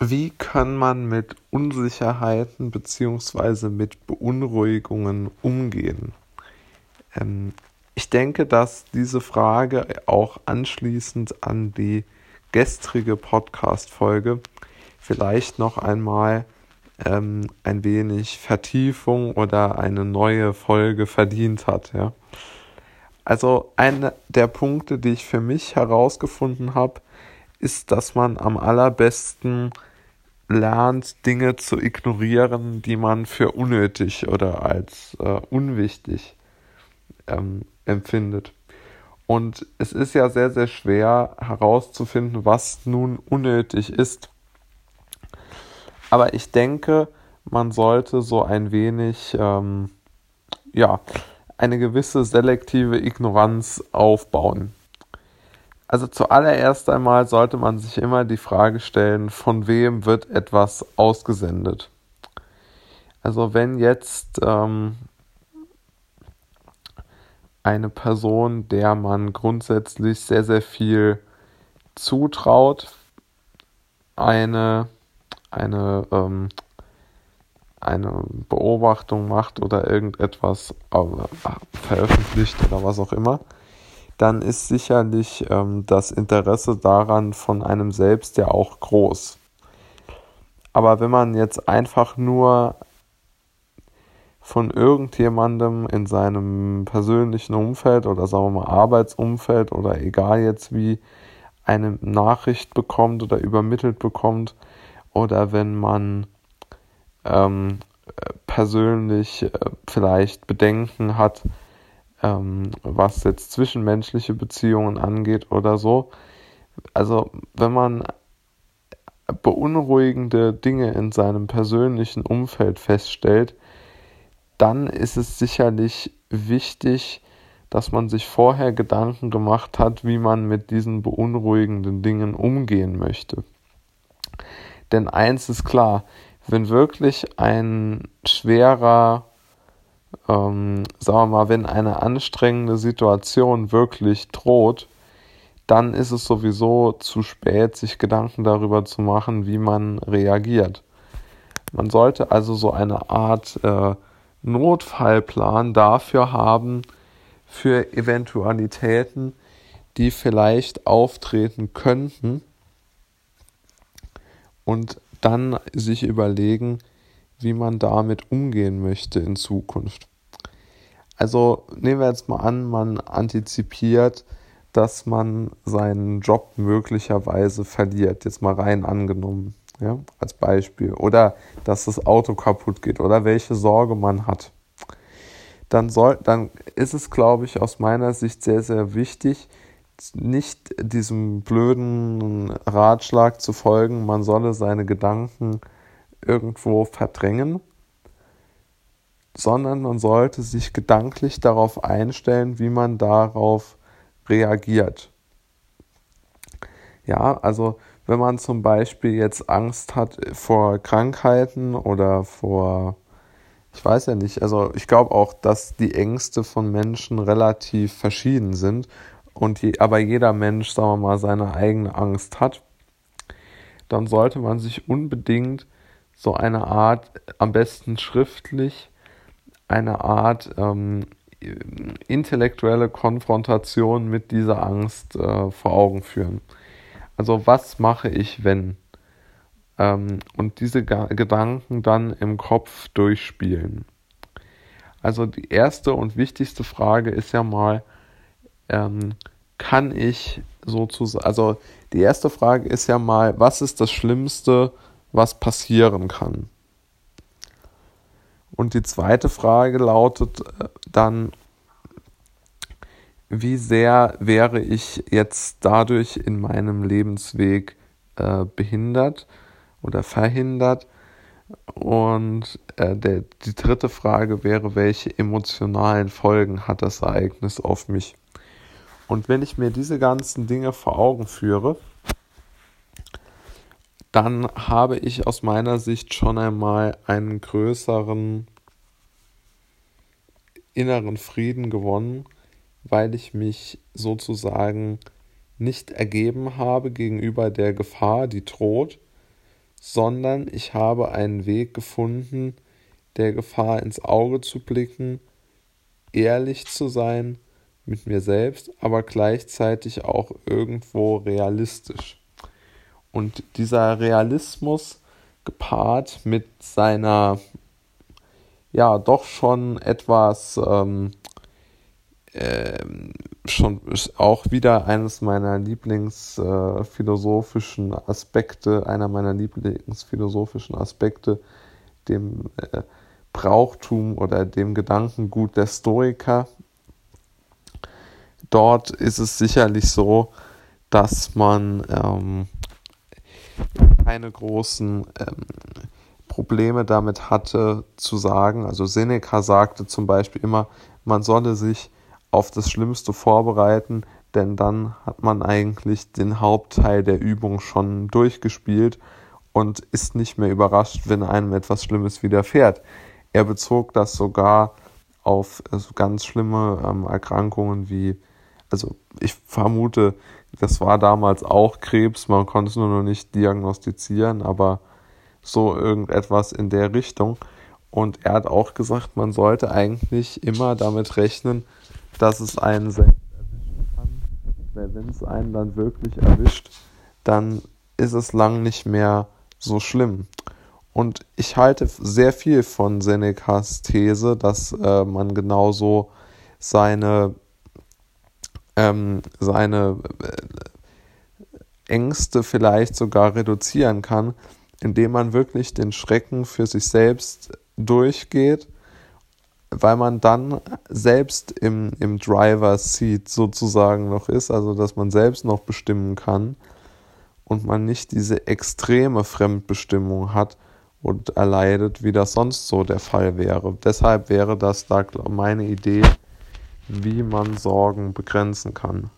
wie kann man mit Unsicherheiten bzw. mit Beunruhigungen umgehen? Ähm, ich denke, dass diese Frage auch anschließend an die gestrige Podcast-Folge vielleicht noch einmal ähm, ein wenig Vertiefung oder eine neue Folge verdient hat. Ja? Also einer der Punkte, die ich für mich herausgefunden habe, ist, dass man am allerbesten lernt, Dinge zu ignorieren, die man für unnötig oder als äh, unwichtig ähm, empfindet. Und es ist ja sehr, sehr schwer herauszufinden, was nun unnötig ist. Aber ich denke, man sollte so ein wenig, ähm, ja, eine gewisse selektive Ignoranz aufbauen. Also zuallererst einmal sollte man sich immer die Frage stellen, von wem wird etwas ausgesendet. Also wenn jetzt ähm, eine Person, der man grundsätzlich sehr, sehr viel zutraut, eine, eine, ähm, eine Beobachtung macht oder irgendetwas äh, veröffentlicht oder was auch immer, dann ist sicherlich ähm, das Interesse daran von einem selbst ja auch groß. Aber wenn man jetzt einfach nur von irgendjemandem in seinem persönlichen Umfeld oder sagen wir mal Arbeitsumfeld oder egal jetzt wie eine Nachricht bekommt oder übermittelt bekommt oder wenn man ähm, persönlich äh, vielleicht Bedenken hat, ähm, was jetzt zwischenmenschliche Beziehungen angeht oder so. Also wenn man beunruhigende Dinge in seinem persönlichen Umfeld feststellt, dann ist es sicherlich wichtig, dass man sich vorher Gedanken gemacht hat, wie man mit diesen beunruhigenden Dingen umgehen möchte. Denn eins ist klar, wenn wirklich ein schwerer ähm, sagen wir mal, wenn eine anstrengende Situation wirklich droht, dann ist es sowieso zu spät, sich Gedanken darüber zu machen, wie man reagiert. Man sollte also so eine Art äh, Notfallplan dafür haben, für Eventualitäten, die vielleicht auftreten könnten und dann sich überlegen, wie man damit umgehen möchte in Zukunft. Also nehmen wir jetzt mal an, man antizipiert, dass man seinen Job möglicherweise verliert, jetzt mal rein angenommen, ja, als Beispiel, oder dass das Auto kaputt geht oder welche Sorge man hat. Dann, soll, dann ist es, glaube ich, aus meiner Sicht sehr, sehr wichtig, nicht diesem blöden Ratschlag zu folgen, man solle seine Gedanken irgendwo verdrängen, sondern man sollte sich gedanklich darauf einstellen, wie man darauf reagiert. Ja, also wenn man zum Beispiel jetzt Angst hat vor Krankheiten oder vor, ich weiß ja nicht, also ich glaube auch, dass die Ängste von Menschen relativ verschieden sind und je, aber jeder Mensch, sagen wir mal, seine eigene Angst hat, dann sollte man sich unbedingt so eine Art, am besten schriftlich, eine Art ähm, intellektuelle Konfrontation mit dieser Angst äh, vor Augen führen. Also was mache ich, wenn? Ähm, und diese Ga Gedanken dann im Kopf durchspielen. Also die erste und wichtigste Frage ist ja mal, ähm, kann ich sozusagen, also die erste Frage ist ja mal, was ist das Schlimmste, was passieren kann. Und die zweite Frage lautet äh, dann, wie sehr wäre ich jetzt dadurch in meinem Lebensweg äh, behindert oder verhindert? Und äh, der, die dritte Frage wäre, welche emotionalen Folgen hat das Ereignis auf mich? Und wenn ich mir diese ganzen Dinge vor Augen führe, dann habe ich aus meiner Sicht schon einmal einen größeren inneren Frieden gewonnen, weil ich mich sozusagen nicht ergeben habe gegenüber der Gefahr, die droht, sondern ich habe einen Weg gefunden, der Gefahr ins Auge zu blicken, ehrlich zu sein mit mir selbst, aber gleichzeitig auch irgendwo realistisch. Und dieser Realismus gepaart mit seiner ja doch schon etwas ähm, äh, schon auch wieder eines meiner Lieblingsphilosophischen äh, Aspekte, einer meiner Lieblingsphilosophischen Aspekte, dem äh, Brauchtum oder dem Gedankengut der Stoiker. Dort ist es sicherlich so, dass man ähm, keine großen ähm, Probleme damit hatte zu sagen. Also Seneca sagte zum Beispiel immer, man solle sich auf das Schlimmste vorbereiten, denn dann hat man eigentlich den Hauptteil der Übung schon durchgespielt und ist nicht mehr überrascht, wenn einem etwas Schlimmes widerfährt. Er bezog das sogar auf also ganz schlimme ähm, Erkrankungen wie, also ich vermute, das war damals auch Krebs, man konnte es nur noch nicht diagnostizieren, aber so irgendetwas in der Richtung. Und er hat auch gesagt, man sollte eigentlich immer damit rechnen, dass es einen selbst erwischen kann. Weil wenn es einen dann wirklich erwischt, dann ist es lang nicht mehr so schlimm. Und ich halte sehr viel von Senecas These, dass äh, man genauso seine, ähm, seine äh, Ängste vielleicht sogar reduzieren kann, indem man wirklich den Schrecken für sich selbst durchgeht weil man dann selbst im, im Driver's Seat sozusagen noch ist, also dass man selbst noch bestimmen kann und man nicht diese extreme Fremdbestimmung hat und erleidet, wie das sonst so der Fall wäre. Deshalb wäre das da meine Idee, wie man Sorgen begrenzen kann.